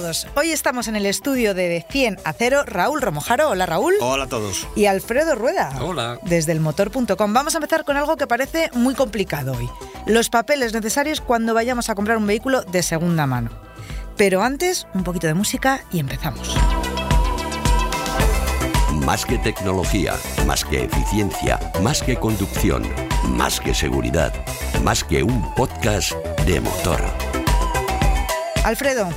Todos. Hoy estamos en el estudio de De 100 a 0. Raúl Romojaro. Hola Raúl. Hola a todos. Y Alfredo Rueda. Hola. Desde el motor.com. Vamos a empezar con algo que parece muy complicado hoy. Los papeles necesarios cuando vayamos a comprar un vehículo de segunda mano. Pero antes, un poquito de música y empezamos. Más que tecnología, más que eficiencia, más que conducción, más que seguridad, más que un podcast de motor. Alfredo,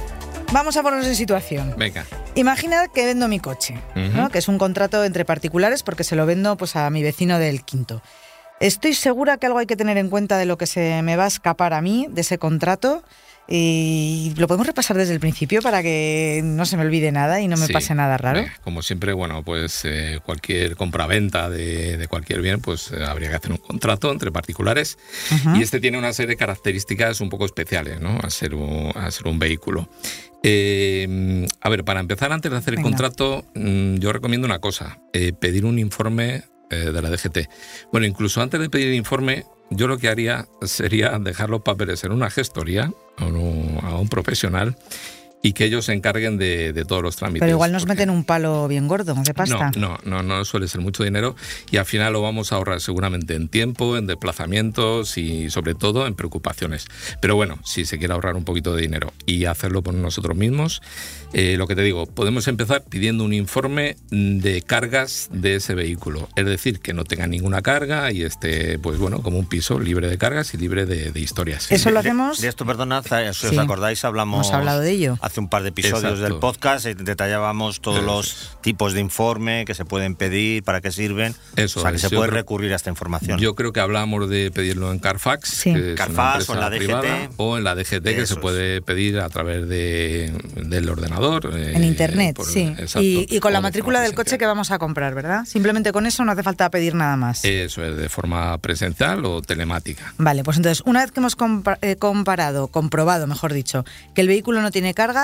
vamos a ponernos en situación. Venga. Imagina que vendo mi coche, ¿no? que es un contrato entre particulares porque se lo vendo pues, a mi vecino del quinto. Estoy segura que algo hay que tener en cuenta de lo que se me va a escapar a mí de ese contrato. Y lo podemos repasar desde el principio para que no se me olvide nada y no me Sí. pase nada raro. Venga, como siempre, bueno, pues eh, cualquier compraventa de, de cualquier bien, pues eh, habría que hacer un contrato entre particulares. Ujú. Y este tiene una serie de características un poco especiales, ¿no? A ser un, a ser un vehículo. Eh, a ver, para empezar, antes de hacer el contrato, mm, yo recomiendo una cosa: eh, pedir un informe eh, de la DGT. Bueno, incluso antes de pedir el informe, yo lo que haría sería dejar los papeles en una gestoría a un, a un profesional y que ellos se encarguen de, de todos los trámites. Pero igual nos porque- meten un palo bien gordo de pasta. no, no, no, no suele ser mucho dinero y al final lo vamos a ahorrar seguramente en tiempo, en desplazamientos y sobre todo en preocupaciones. Pero bueno, si se quiere ahorrar un poquito de dinero y hacerlo por nosotros mismos, eh, lo que te digo, podemos empezar pidiendo un informe de cargas de ese vehículo. Es decir, que no tenga ninguna carga y esté, pues bueno, como un piso libre de cargas y libre de, de historias. Eso lo hacemos. De, esto, perdonad, eh, si Sí. os acordáis, hablamos Hemos hablado de ello. Hace un par de episodios Exacto. del podcast y detallábamos todos Eso los es. tipos de informe que se pueden pedir, para qué sirven. Eso o sea, que es, se puede creo- recurrir a esta información. Yo creo que hablamos de pedirlo en Carfax, Sí. que Carfax o en la DGT. privada, o en la DGT, que Eso se es. puede pedir a través de, del ordenador. eh, En internet, por- sí. exacto, y, y con la matrícula del coche que vamos a comprar, ¿verdad? Simplemente con eso no hace falta pedir nada más. Eso es, de forma presencial o telemática. Vale, pues entonces, una vez que hemos compa- eh, comparado, comprobado, mejor dicho, que el vehículo no tiene cargas,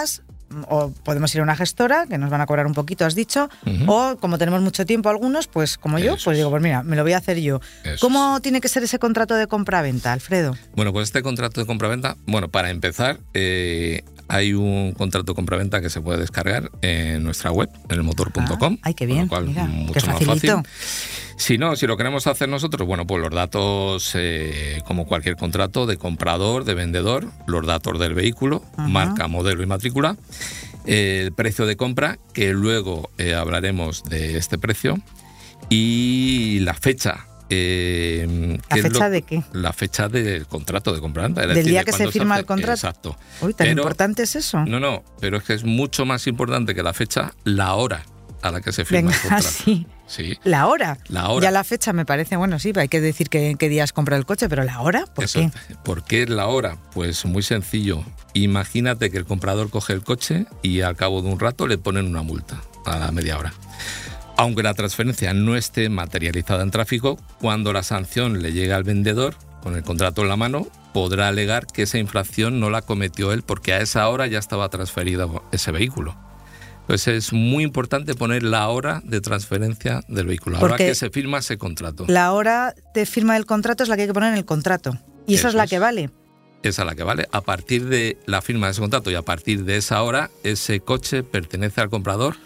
mm, o podemos ir a una gestora, que nos van a cobrar un poquito, has dicho, o como tenemos mucho tiempo algunos, pues como yo, Eso pues es. digo, pues mira, me lo voy a hacer yo. Eso ¿Cómo tiene que ser ese contrato de compra-venta, Alfredo? Bueno, pues este contrato de compraventa, bueno, para empezar, eh, hay un contrato de compraventa que se puede descargar en nuestra web, en el motor.com. Ah, ay, qué bien, mira, mucho qué más fácil. Si no, si lo queremos hacer nosotros, bueno, pues los datos, eh, como cualquier contrato de comprador, de vendedor, los datos del vehículo, Ajá. marca, modelo y matrícula, eh, el precio de compra, que luego eh, hablaremos de este precio, y la fecha. eh, ¿La lo- fecha de qué? La fecha del contrato de compra-venta. ¿Del decir, día que se firma el contrato? Exacto. Uy, tan Pero- importante es eso. No, no, pero es que es mucho más importante que la fecha, la hora a la que se firma Venga, el contrato. sí. Sí. La hora. La hora. Ya la fecha me parece, bueno, sí, hay que decir que, qué días compra el coche, pero la hora, ¿por Eso. qué? ¿Por qué la hora? Pues muy sencillo. Imagínate que el comprador coge el coche y al cabo de un rato le ponen una multa a la media hora. Aunque la transferencia no esté materializada en tráfico, cuando la sanción le llegue al vendedor con el contrato en la mano, podrá alegar que esa infracción no la cometió él porque a esa hora ya estaba transferido ese vehículo. Entonces es muy importante poner la hora de transferencia del vehículo, la hora Porque que se firma ese contrato. La hora de firma del contrato es la que hay que poner en el contrato. Y esa Eso es la es. que vale. Esa es la que vale. A partir de la firma de ese contrato y a partir de esa hora, ese coche pertenece al comprador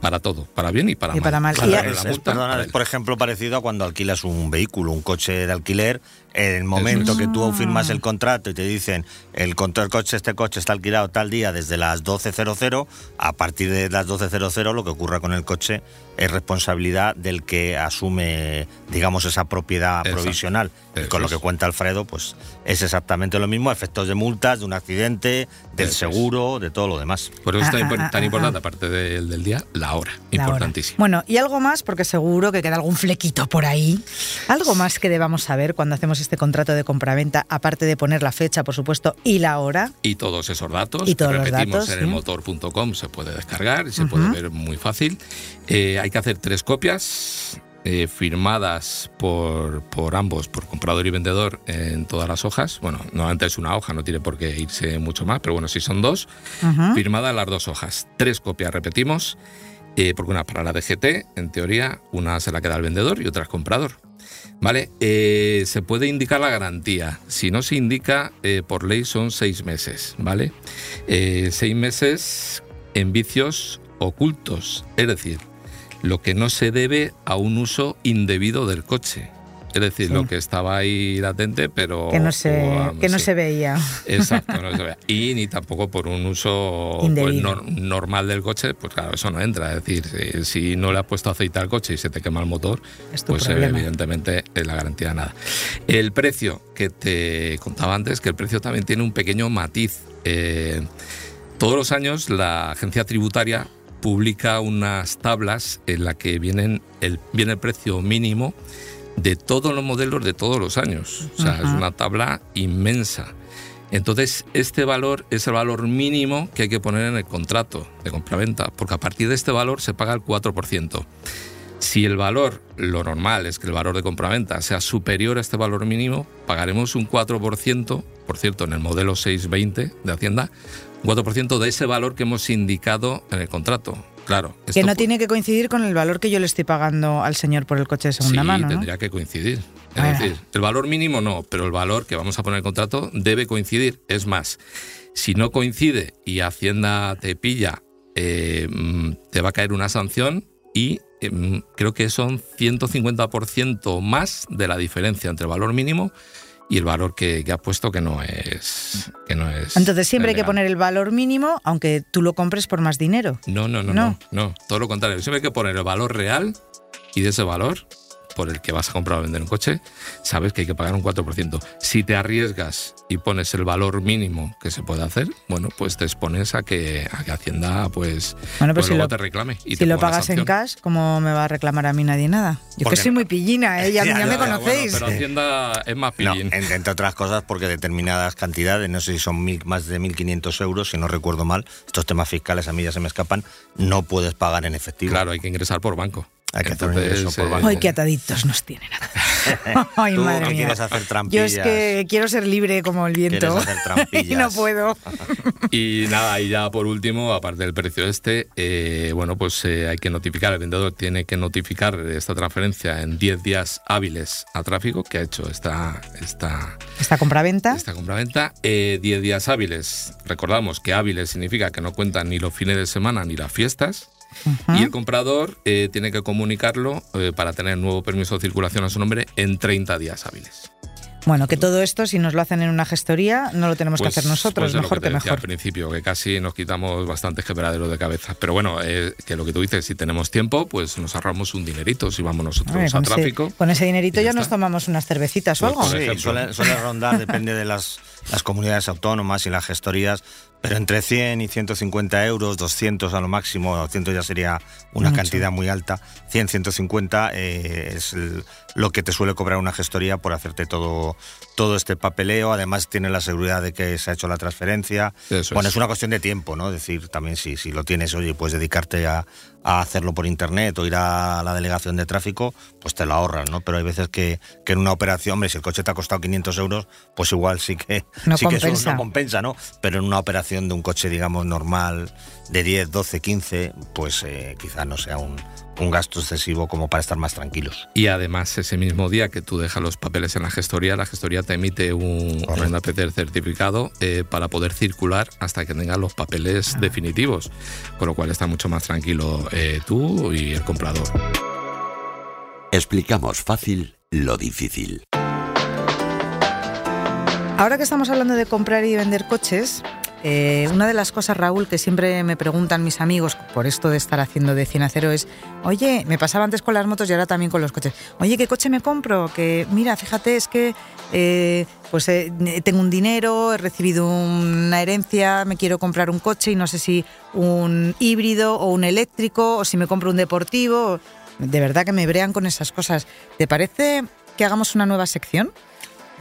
para todo, para bien y para Y mal. para mal. Para Y darle Es, perdona, para es, por ejemplo, parecido a cuando alquilas un vehículo, un coche de alquiler. En el momento es. que tú firmas Ah. el contrato y te dicen el, el coche, este coche está alquilado tal día desde las 12.00, a partir de las 12.00 lo que ocurra con el coche es responsabilidad del que asume, digamos, esa propiedad Exacto. provisional. Y Eso con lo que cuenta Alfredo, pues es exactamente lo mismo, efectos de multas, de un accidente, del Eso es. seguro, de todo lo demás. Por eso es tan, Ah, ah, tan ah, importante, ah. aparte del, del día, la hora, La hora. importantísimo. Bueno, y algo más, porque seguro que queda algún flequito por ahí. Algo más que debamos saber cuando hacemos este contrato de compraventa, aparte de poner la fecha, por supuesto, y la hora. Y todos esos datos, Y todos que los repetimos datos, en sí. el motor.com, se puede descargar y se puede ver muy fácil. Eh, hay que hacer tres copias eh, firmadas por, por ambos, por comprador y vendedor, en todas las hojas. Bueno, normalmente es una hoja, no tiene por qué irse mucho más, pero bueno, si son dos, firmadas las dos hojas. Tres copias, repetimos, eh, porque una para la DGT, en teoría, una se la queda al vendedor y otra al comprador. ¿Vale? Eh, se puede indicar la garantía. Si no se indica, por ley son seis meses, ¿vale? Seis meses en vicios ocultos, es decir, lo que no se debe a un uso indebido del coche. Es decir, Sí. lo que estaba ahí latente, pero... Que no se, o, que no sí. se veía. Exacto, no se vea. Y ni tampoco por un uso pues, normal del coche, pues claro, eso no entra. Es decir, si, si no le has puesto aceite al coche y se te quema el motor, Es pues eh, evidentemente eh, la garantía nada. El precio que te contaba antes, que el precio también tiene un pequeño matiz. Eh, todos los años la agencia tributaria publica unas tablas en la que vienen el, viene el precio mínimo de todos los modelos de todos los años. O sea, es una tabla inmensa. Entonces, este valor es el valor mínimo que hay que poner en el contrato de compraventa, porque a partir de este valor se paga el 4%. Si el valor, lo normal es que el valor de compraventa sea superior a este valor mínimo, pagaremos un 4%, por cierto, en el modelo 620 de Hacienda, 4% de ese valor que hemos indicado en el contrato. Claro. Que no tiene que coincidir con el valor que yo le estoy pagando al señor por el coche de segunda sí, mano. ¿no? tendría que coincidir. Es Ah. decir, el valor mínimo no, pero el valor que vamos a poner en el contrato debe coincidir. Es más, si no coincide y Hacienda te pilla, eh, mm, te va a caer una sanción y eh, mm, creo que son 150% más de la diferencia entre el valor mínimo y el valor que, que ha puesto que no es que no es Entonces siempre hay que poner el valor mínimo, aunque tú lo compres por más dinero. No, no, no, No. no, no, todo lo contrario. Siempre hay que poner el valor real y de ese valor por el que vas a comprar o vender un coche, sabes que hay que pagar un 4%. Si te arriesgas y pones el valor mínimo que se puede hacer, bueno, pues te expones a que, a que Hacienda pues, Bueno, pues pues si luego lo- te reclame. Y si te lo pagas en cash, ¿cómo me va a reclamar a mí nadie nada? Yo que Porque soy no. muy pillina, ¿eh? ya, Ya, ya ya, me ya, bueno, conocéis. pero Hacienda es más No, pillín. en- entre otras cosas porque determinadas cantidades, no sé si son mil, más de 1.500 euros, si no recuerdo mal, estos temas fiscales a mí ya se me escapan, no puedes pagar en efectivo. Claro, hay que ingresar por banco. Hay que hacer un ingreso por eh, banco. Ay, qué ataditos nos tienen. Ay, Tú madre no mía. quieres hacer Yo trampillas. es que quiero ser libre como el viento. Quieres hacer trampillas. y no puedo. Y nada, y ya por último, aparte del precio este, eh, bueno, pues eh, hay que notificar, el vendedor tiene que notificar esta transferencia en 10 días hábiles a tráfico que ha hecho esta, esta, Esta compraventa. esta compraventa. Eh, 10 días hábiles, recordamos que hábiles significa que no cuentan ni los fines de semana ni las fiestas. Y el comprador eh, tiene que comunicarlo eh, para tener nuevo permiso de circulación a su nombre en 30 días hábiles. Bueno, que todo esto, si nos lo hacen en una gestoría, no lo tenemos Pues- que hacer nosotros, pues es lo mejor que, que, te decía mejor. al principio, que casi nos quitamos bastantes quebraderos de cabeza. Pero bueno, eh, que lo que tú dices, si tenemos tiempo, pues nos ahorramos un dinerito si vamos nosotros a con, ese, tráfico. con ese dinerito ya ya nos tomamos unas cervecitas o Pues algo. por Sí, suele, suele rondar, depende de las, las comunidades autónomas y las gestorías, pero entre 100 y 150 euros, 200 a lo máximo, 200 ya sería una Mucho. cantidad muy alta, 100, 150 eh, es el- lo que te suele cobrar una gestoría por hacerte todo, todo este papeleo, además tiene la seguridad de que se ha hecho la transferencia. Eso bueno, es. es una cuestión de tiempo, ¿no? Es decir, también si, si lo tienes, oye, puedes dedicarte a, a hacerlo por internet o ir a la delegación de tráfico, pues te lo ahorras, ¿no? Pero hay veces que, que en una operación, hombre, si el coche te ha costado 500 euros, pues igual sí que, No sí que eso compensa. no compensa, ¿no? Pero en una operación de un coche, digamos, normal, de 10, 12, 15, pues eh, quizá no sea un, un gasto excesivo como para estar más tranquilos. Y además, ese mismo día que tú dejas los papeles en la gestoría, la gestoría te emite un, un APC certificado eh, para poder circular hasta que tengas los papeles definitivos. Con lo cual está mucho más tranquilo eh, tú y el comprador. Explicamos fácil lo difícil. Ahora que estamos hablando de comprar y vender coches, eh, una de las cosas, Raúl, que siempre me preguntan mis amigos por esto de estar haciendo de 100 a 0 es, oye, me pasaba antes con las motos y ahora también con los coches. Oye, ¿qué coche me compro? Que mira, fíjate, es que eh, pues eh, tengo un dinero, he recibido una herencia, me quiero comprar un coche y no sé si un híbrido o un eléctrico o si me compro un deportivo. De verdad que me brean con esas cosas. ¿Te parece que hagamos una nueva sección?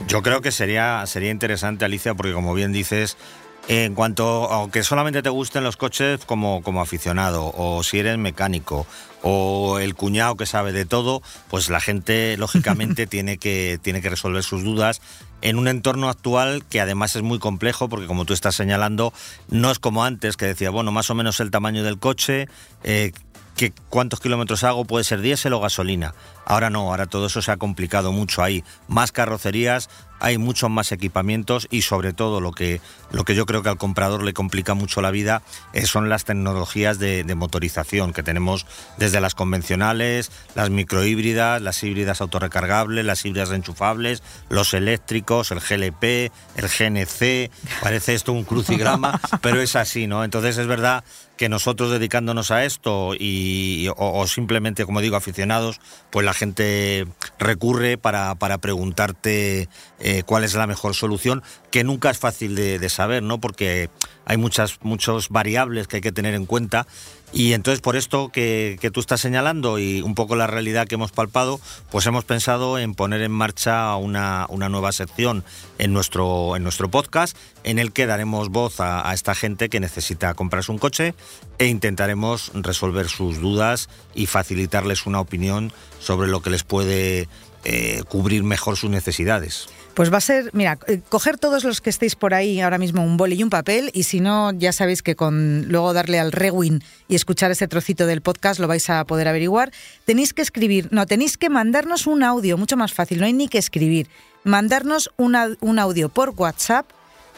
Yo creo que sería, sería interesante, Alicia, porque como bien dices, en cuanto, aunque solamente te gusten los coches como, como aficionado, o si eres mecánico, o el cuñado que sabe de todo, pues la gente lógicamente tiene, que, tiene que resolver sus dudas en un entorno actual que además es muy complejo porque como tú estás señalando, no es como antes que decía, bueno, más o menos el tamaño del coche, eh, que cuántos kilómetros hago, puede ser diésel o gasolina. Ahora no, ahora todo eso se ha complicado mucho. Hay más carrocerías, hay muchos más equipamientos y sobre todo lo que, lo que yo creo que al comprador le complica mucho la vida eh, son las tecnologías de, motorización que tenemos desde las convencionales, las microhíbridas, las híbridas autorrecargables, las híbridas enchufables, los eléctricos, el GLP, el GNC. Parece esto un crucigrama, pero es así, ¿no? Entonces es verdad que nosotros dedicándonos a esto y, o, simplemente, como digo, aficionados, pues la gente recurre para, para preguntarte eh, cuál es la mejor solución, que nunca es fácil de, saber, ¿no? Porque hay muchas muchos variables que hay que tener en cuenta y entonces por esto que, tú estás señalando y un poco la realidad que hemos palpado, pues hemos pensado en poner en marcha una, nueva sección en nuestro, en nuestro podcast en el que daremos voz a, esta gente que necesita comprarse un coche e intentaremos resolver sus dudas y facilitarles una opinión sobre lo que les puede eh, cubrir mejor sus necesidades. Pues va a ser, mira, eh, coger todos los que estéis por ahí ahora mismo un boli y un papel y si no, ya sabéis que con luego darle al rewind y escuchar ese trocito del podcast lo vais a poder averiguar. Tenéis que escribir, no, tenéis que mandarnos un audio, mucho más fácil, no hay ni que escribir. Mandarnos un audio por WhatsApp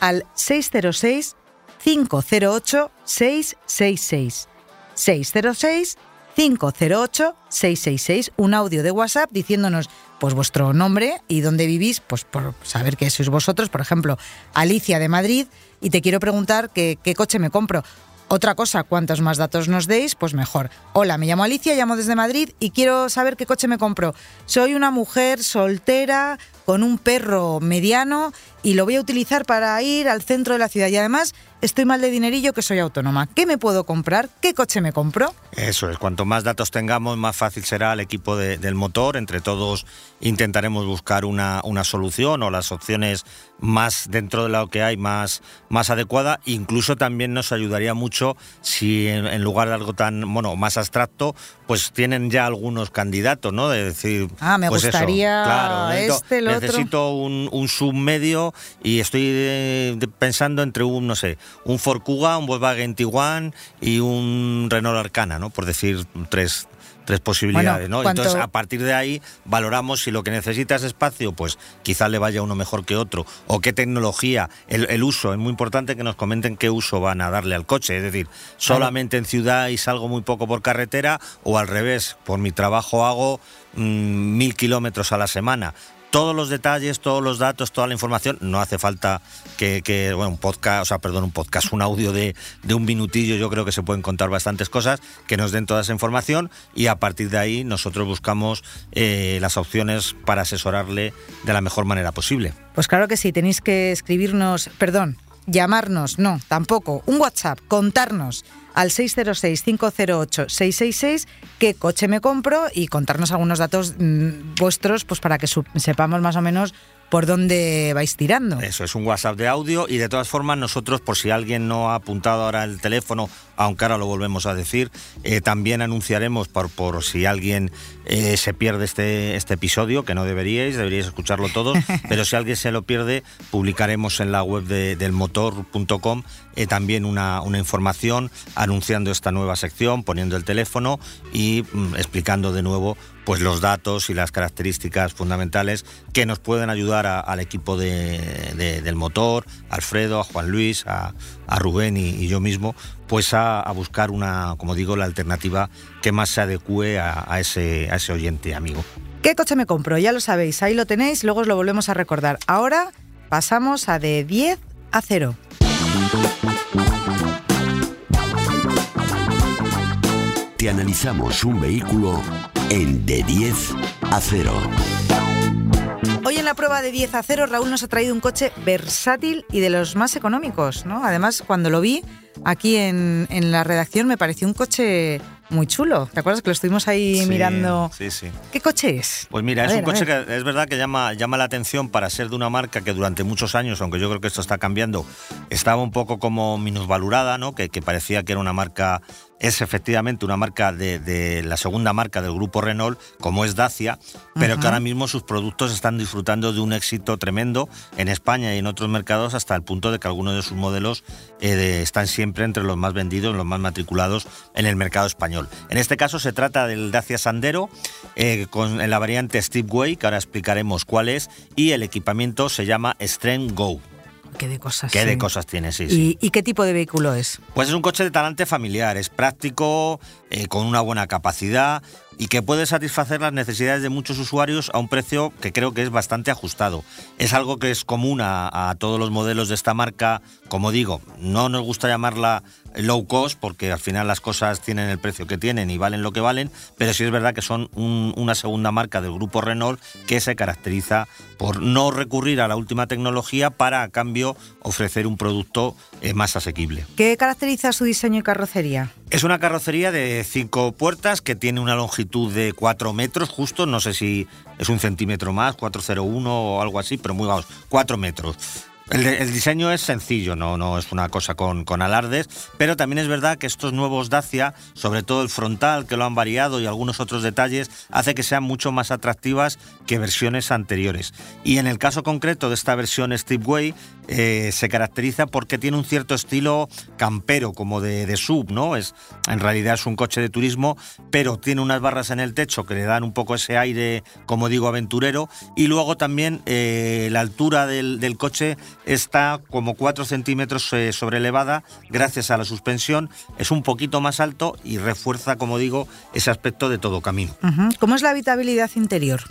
al 606 508 666. 606 508-666, un audio de WhatsApp diciéndonos pues vuestro nombre y dónde vivís, pues por saber que sois vosotros, por ejemplo, Alicia de Madrid, y te quiero preguntar qué coche me compro. Otra cosa, cuantos más datos nos deis, pues mejor. Hola, me llamo Alicia, llamo desde Madrid y quiero saber qué coche me compro. Soy una mujer soltera con un perro mediano y lo voy a utilizar para ir al centro de la ciudad. Y además estoy mal de dinerillo que soy autónoma. ¿Qué me puedo comprar? ¿Qué coche me compro? Eso es, cuanto más datos tengamos, más fácil será el equipo del motor. Entre todos intentaremos buscar una, una, solución o las opciones más dentro de lo que hay, más, más adecuada. Incluso también nos ayudaría mucho si en, lugar de algo tan, bueno, más abstracto, pues tienen ya algunos candidatos, ¿no? De decir, ah, me pues gustaría claro, este, lo necesito un, un, submedio y estoy eh, pensando entre un, no sé, un Ford Kuga, un Volkswagen Tiguan y un Renault Arcana, ¿no? Por decir tres, tres posibilidades, ¿no? Entonces, a partir de ahí valoramos si lo que necesita es espacio, pues quizá le vaya uno mejor que otro, o qué tecnología, el, uso, es muy importante que nos comenten qué uso van a darle al coche, es decir, solamente en ciudad y salgo muy poco por carretera, o al revés, por mi trabajo hago mm, mil kilómetros a la semana todos los detalles, todos los datos, toda la información. No hace falta que, bueno, un podcast, o sea, perdón, un podcast, un audio de, un minutillo. Yo creo que se pueden contar bastantes cosas que nos den toda esa información y a partir de ahí nosotros buscamos eh, las opciones para asesorarle de la mejor manera posible. Pues claro que sí, tenéis que escribirnos, perdón, llamarnos, no, tampoco, un WhatsApp, contarnos al 606-508-666 qué coche me compro y contarnos algunos datos mm, vuestros pues para que sepamos más o menos por dónde vais tirando. Eso es un WhatsApp de audio y de todas formas nosotros, por si alguien no ha apuntado ahora el teléfono, aunque ahora lo volvemos a decir, eh, también anunciaremos por, por si alguien eh, se pierde este, este episodio, que no deberíais, deberíais escucharlo todos, pero si alguien se lo pierde, publicaremos en la web de, del motor.com eh, también una, una, información anunciando esta nueva sección, poniendo el teléfono y mm, explicando de nuevo pues los datos y las características fundamentales que nos pueden ayudar al equipo del motor, Alfredo, a Juan Luis, a, Rubén y, yo mismo, pues a, buscar una, como digo, la alternativa que más se adecue a, ese, a ese oyente amigo. ¿Qué coche me compro? Ya lo sabéis, ahí lo tenéis, luego os lo volvemos a recordar. Ahora pasamos a de 10 a 0. Te analizamos un vehículo en de 10 a 0. Hoy en la prueba de 10 a 0 Raúl nos ha traído un coche versátil y de los más económicos, ¿no? Además, cuando lo vi aquí en, en la redacción me pareció un coche muy chulo. ¿Te acuerdas que lo estuvimos ahí Sí, mirando? Sí, sí. ¿Qué coche es? Pues mira, A es ver, un coche que es verdad que llama, llama la atención para ser de una marca que durante muchos años, aunque yo creo que esto está cambiando, estaba un poco como minusvalorada, ¿no? Que, que parecía que era una marca, es efectivamente una marca de, de la segunda marca del grupo Renault, como es Dacia, pero que ahora mismo sus productos están disfrutando de un éxito tremendo en España y en otros mercados hasta el punto de que algunos de sus modelos eh, de- están siempre entre los más vendidos, los más matriculados en el mercado español. En este caso se trata del Dacia Sandero eh, con en la variante Stepway, que ahora explicaremos cuál es, y el equipamiento se llama Strength Go. ¿Qué de cosas? ¿Qué de cosas tiene? Sí, sí. ¿Y, y qué tipo de vehículo es? Pues es un coche de talante familiar, es práctico, eh, con una buena capacidad y que puede satisfacer las necesidades de muchos usuarios a un precio que creo que es bastante ajustado. Es algo que es común a, a todos los modelos de esta marca, como digo, no nos gusta llamarla low cost porque al final las cosas tienen el precio que tienen y valen lo que valen, pero sí es verdad que son un- una segunda marca del grupo Renault que se caracteriza por no recurrir a la última tecnología para a cambio ofrecer un producto eh, más asequible. ¿Qué caracteriza su diseño y carrocería? Es una carrocería de cinco puertas que tiene una longitud de 4 metros justo, no sé si es un centímetro más, 401 o algo así, pero muy vamos, 4 metros. El, diseño es sencillo, no, es una cosa con, alardes, pero también es verdad que estos nuevos Dacia, sobre todo el frontal, que lo han variado y algunos otros detalles, hace que sean mucho más atractivas que versiones anteriores. Y en el caso concreto de esta versión Stepway, eh, se caracteriza porque tiene un cierto estilo campero, como de, sub, ¿no? Es, en realidad es un coche de turismo, pero tiene unas barras en el techo que le dan un poco ese aire, como digo, aventurero. Y luego también eh, la altura del coche está como 4 centímetros eh, sobrelevada gracias a la suspensión. Es un poquito más alto y refuerza, como digo, ese aspecto de todo camino. ¿Cómo es la habitabilidad interior?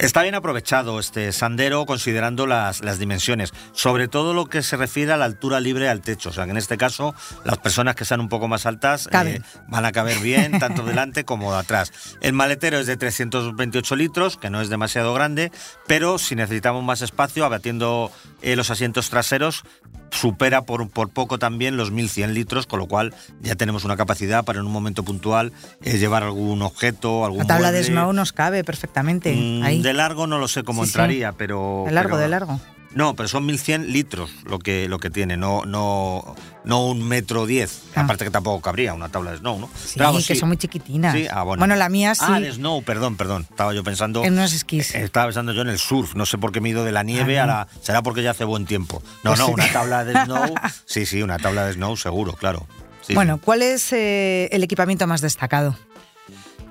Está bien aprovechado este sandero considerando las, las dimensiones, sobre todo lo que se refiere a la altura libre al techo. O sea que en este caso las personas que sean un poco más altas eh, van a caber bien, tanto delante como atrás. El maletero es de 328 litros, que no es demasiado grande, pero si necesitamos más espacio, abatiendo eh, los asientos traseros, supera por, por poco también los 1100 litros, con lo cual ya tenemos una capacidad para en un momento puntual eh, llevar algún objeto, algún La tabla de. Snow nos cabe perfectamente. Mm, ahí. De largo no lo sé cómo Sí, sí. entraría, pero... De largo, pero- de largo. No, pero son 1100 litros lo que, lo que tiene, no, no, no un metro diez. Ah. Aparte que tampoco cabría una tabla de snow, ¿no? Sí, que sí. son muy chiquitinas. Sí, ah, bueno. la mía sí. Ah, de snow, perdón, perdón. Estaba yo pensando... En unos esquís. eh, Estaba pensando yo en el surf, no sé por qué me he ido de la nieve Ah, a la... Será porque ya hace buen tiempo. No, Pues no, una tabla de snow... Sí, sí, una tabla de snow seguro, claro. Sí, bueno, ¿cuál es eh, el equipamiento más destacado?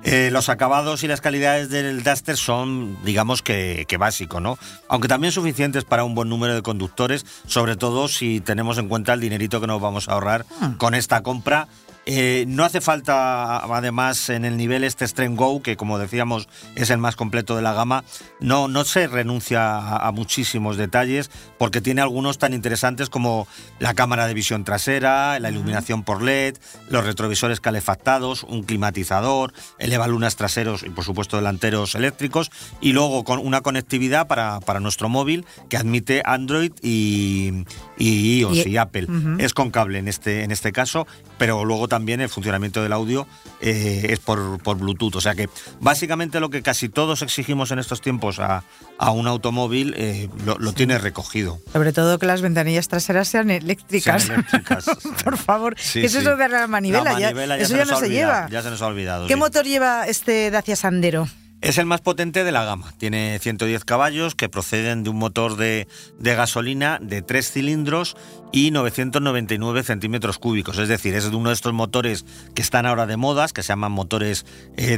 Eh, los acabados y las calidades del Duster son, digamos que, que básico, ¿no? Aunque también suficientes para un buen número de conductores, sobre todo si tenemos en cuenta el dinerito que nos vamos a ahorrar Ah. con esta compra. Eh, no hace falta, además, en el nivel este Strength Go, que como decíamos es el más completo de la gama, no, no se renuncia a, a muchísimos detalles porque tiene algunos tan interesantes como la cámara de visión trasera, la iluminación por LED, los retrovisores calefactados, un climatizador, elevalunas traseros y por supuesto delanteros eléctricos y luego con una conectividad para, para nuestro móvil que admite Android y, y iOS y, Y- Apple. Es con cable en este, en este caso, pero luego también el funcionamiento del audio eh, es por, por Bluetooth. O sea que básicamente lo que casi todos exigimos en estos tiempos a, a un automóvil eh, lo, lo tiene recogido. Sobre todo que las ventanillas traseras sean eléctricas. Sean eléctricas. Por favor. Sí, ¿Qué es sí. eso de la manivela? La Ya- manivela ya eso ya no se olvidado, lleva. Ya se nos ha olvidado. ¿Qué motor lleva este Dacia Sandero? Es el más potente de la gama. Tiene 110 caballos que proceden de un motor de, gasolina de 3 cilindros y 999 centímetros cúbicos. Es decir, es uno de estos motores que están ahora de modas, que se llaman motores eh,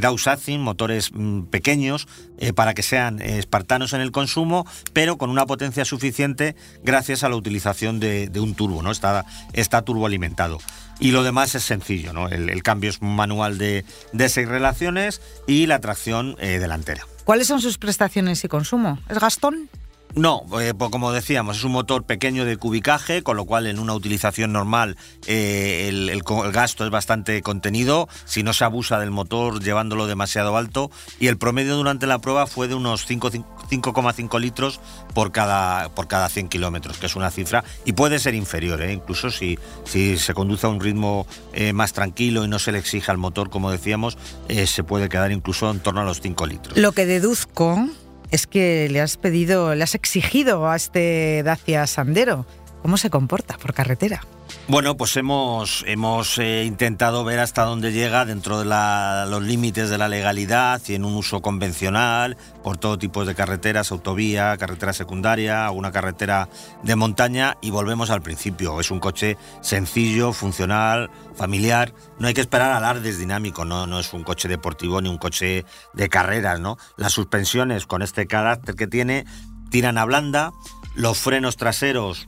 motores mm, pequeños, eh, para que sean espartanos en el consumo, pero con una potencia suficiente gracias a la utilización de, de un turbo. ¿no? Está, está turboalimentado. Y lo demás es sencillo, ¿no? El, cambio es manual de, de seis relaciones y la tracción eh, delantera. ¿Cuáles son sus prestaciones y consumo? ¿Es Gastón? No, eh, pues como decíamos, es un motor pequeño de cubicaje, con lo cual en una utilización normal eh, el, gasto es bastante contenido, si no se abusa del motor llevándolo demasiado alto, y el promedio durante la prueba fue de unos 5,5 litros por cada, por cada 100 kilómetros, que es una cifra, y puede ser inferior, ¿eh? incluso si, si se conduce a un ritmo más tranquilo y no se le exige al motor, como decíamos, se puede quedar incluso en torno a los 5 litros. Lo que deduzco es que le has pedido, le has exigido a este Dacia Sandero cómo se comporta por carretera. Bueno, pues hemos, hemos eh, intentado ver hasta dónde llega dentro de los límites de la legalidad y en un uso convencional por todo tipo de carreteras, autovía, carretera secundaria, alguna carretera de montaña y volvemos al principio. Es un coche sencillo, funcional, familiar. No hay que esperar alardes dinámicos, no, no es un coche deportivo ni un coche de carreras, ¿no? Las suspensiones con este carácter que tiene tiran a blanda, los frenos traseros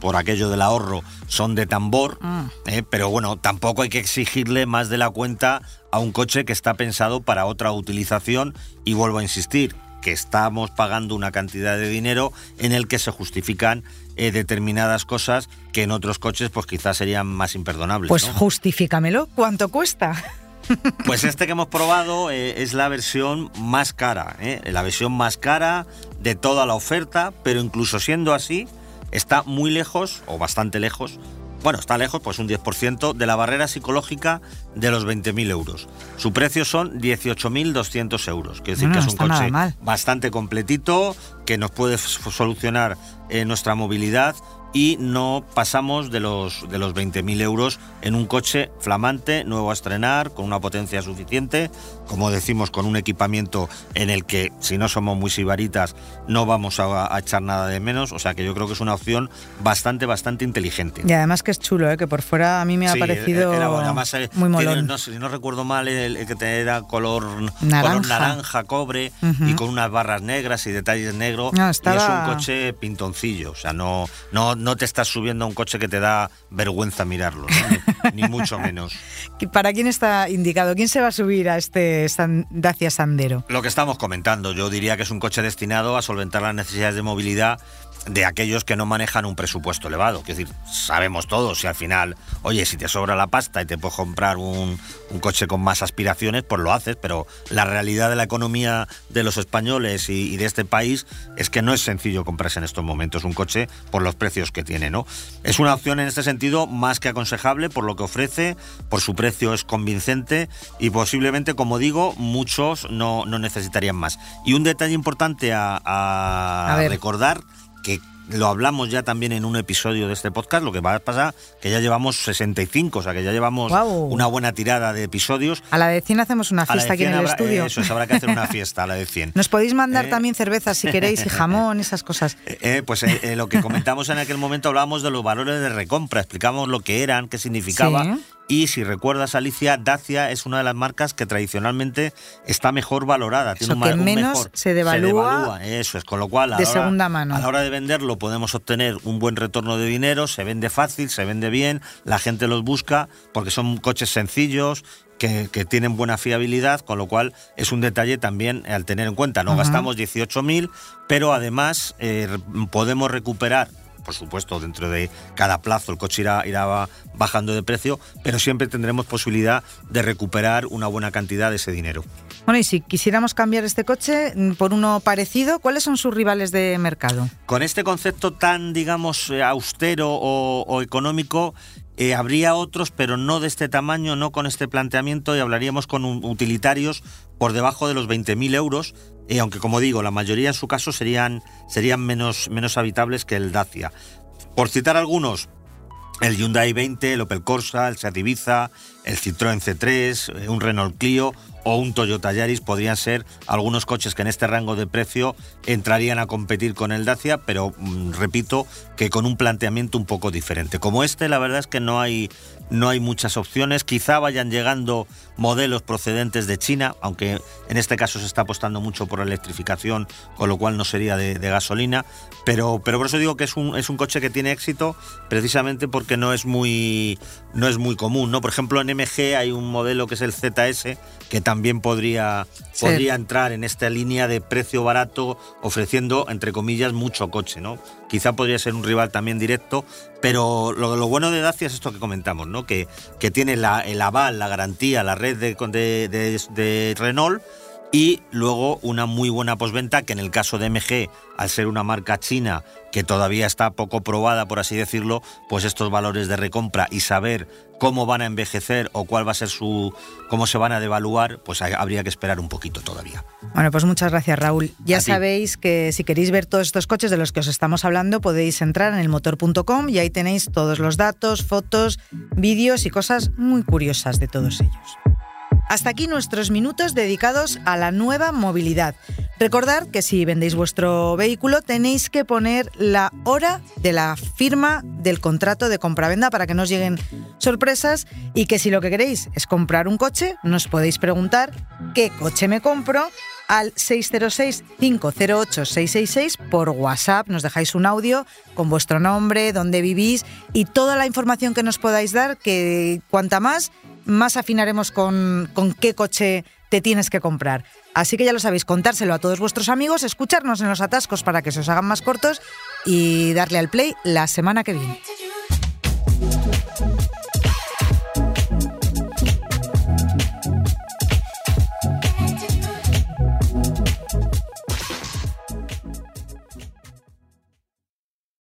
por aquello del ahorro, son de tambor, ah. eh, pero bueno, tampoco hay que exigirle más de la cuenta a un coche que está pensado para otra utilización y vuelvo a insistir, que estamos pagando una cantidad de dinero en el que se justifican eh, determinadas cosas que en otros coches pues quizás serían más imperdonables. Pues justifícamelo, ¿cuánto cuesta? Pues este que hemos probado eh, es la versión más cara, la versión más cara de toda la oferta, pero incluso siendo así, está muy lejos, o bastante lejos, bueno, está lejos, pues un 10% de la barrera psicológica de los 20.000 euros. Su precio son 18.200 euros. Quiere decir que es un coche bastante completito, que nos puede solucionar eh, nuestra movilidad y no pasamos de los, de los 20.000 euros en un coche flamante, nuevo a estrenar, con una potencia suficiente, como decimos, con un equipamiento en el que, si no somos muy sibaritas, no vamos a, echar nada de menos. O sea que yo creo que es una opción bastante, bastante inteligente. Y además que es chulo, ¿eh? que por fuera a mí me ha parecido eh, muy molón. no, si no recuerdo mal, el, que era color naranja, naranja cobre y con unas barras negras y detalles negros. Y es un coche pintoncillo, o sea, no, no no te estás subiendo a un coche que te da vergüenza mirarlo, ni, mucho menos. ¿Para quién está indicado? ¿Quién se va a subir a este Dacia Sandero? Lo que estamos comentando, yo diría que es un coche destinado a solventar las necesidades de movilidad de aquellos que no manejan un presupuesto elevado. Es decir, sabemos todos, si al final, oye, si te sobra la pasta y te puedes comprar un, coche con más aspiraciones, pues lo haces, pero la realidad de la economía de los españoles y, de este país es que no es sencillo comprarse en estos momentos un coche por los precios que tiene, ¿no? Es una opción en este sentido más que aconsejable por lo que ofrece, por su precio es convincente y posiblemente, como digo, muchos no, necesitarían más. Y un detalle importante a recordar que lo hablamos ya también en un episodio de este podcast, lo que va a pasar que ya llevamos 65, o sea que ya llevamos una buena tirada de episodios. A la de 100 hacemos una fiesta aquí en el estudio. Eso es, habrá que hacer una fiesta a la de 100. Nos podéis mandar eh, también cervezas si queréis y jamón, esas cosas. Eh, eh, pues lo que comentamos en aquel momento hablábamos de los valores de recompra, explicamos lo que eran, qué significaba y si recuerdas, Alicia, Dacia es una de las marcas que tradicionalmente está mejor valorada. Tiene que menos se, devalúa Eso es, con lo cual a de la, segunda mano. a la hora de venderlo podemos obtener un buen retorno de dinero, se vende fácil, se vende bien, la gente los busca porque son coches sencillos, que, tienen buena fiabilidad, con lo cual es un detalle también al tener en cuenta. No gastamos 18.000, pero además eh, podemos recuperar por supuesto, dentro de cada plazo el coche irá, irá bajando de precio, pero siempre tendremos posibilidad de recuperar una buena cantidad de ese dinero. Bueno, y si quisiéramos cambiar este coche mm, por uno parecido, ¿cuáles son sus rivales de mercado? Con este concepto tan, digamos, eh, austero o, económico, eh, habría otros, pero no de este tamaño, no con este planteamiento, y hablaríamos con utilitarios por debajo de los 20.000 euros, y aunque como digo, la mayoría en su caso serían, serían menos, menos habitables que el Dacia. Por citar algunos, el Hyundai 20, el Opel Corsa, el Seat Ibiza, el Citroën C3, eh, un Renault Clio o un Toyota Yaris podrían ser algunos coches que en este rango de precio entrarían a competir con el Dacia, pero mm, repito que con un planteamiento un poco diferente. Como este, la verdad es que no hay no hay muchas opciones. Quizá vayan llegando modelos procedentes de China, aunque en este caso se está apostando mucho por la electrificación, con lo cual no sería de, gasolina. Pero, pero por eso digo que es un, es un coche que tiene éxito, precisamente porque no es muy, no es muy común. ¿no? Por ejemplo, en MG hay un modelo que es el ZS, que también podría, podría entrar en esta línea de precio barato, ofreciendo, entre comillas, mucho coche, ¿no? Quizá podría ser un rival también directo, pero lo, bueno de Dacia es esto que comentamos, ¿no? Que, que tiene la, el aval, la garantía, la red de, de, de Renault y luego una muy buena posventa que en el caso de MG, al ser una marca china que todavía está poco probada, por así decirlo, pues estos valores de recompra y saber cómo van a envejecer o cuál va a ser su cómo se van a devaluar, pues habría que esperar un poquito todavía. Bueno, pues muchas gracias, Raúl. Ya sabéis que si queréis ver todos estos coches de los que os estamos hablando, podéis entrar en elmotor.com y ahí tenéis todos los datos, fotos, vídeos y cosas muy curiosas de todos ellos. Hasta aquí nuestros minutos dedicados a la nueva movilidad. Recordad que si vendéis vuestro vehículo tenéis que poner la hora de la firma del contrato de compravenda para que no os lleguen sorpresas y que si lo que queréis es comprar un coche, nos podéis preguntar qué coche me compro al 606-508-666 por WhatsApp. Nos dejáis un audio con vuestro nombre, dónde vivís y toda la información que nos podáis dar, que cuanta más, más afinaremos con, con qué coche te tienes que comprar. Así que ya lo sabéis, contárselo a todos vuestros amigos, escucharnos en los atascos para que se os hagan más cortos y darle al play la semana que viene.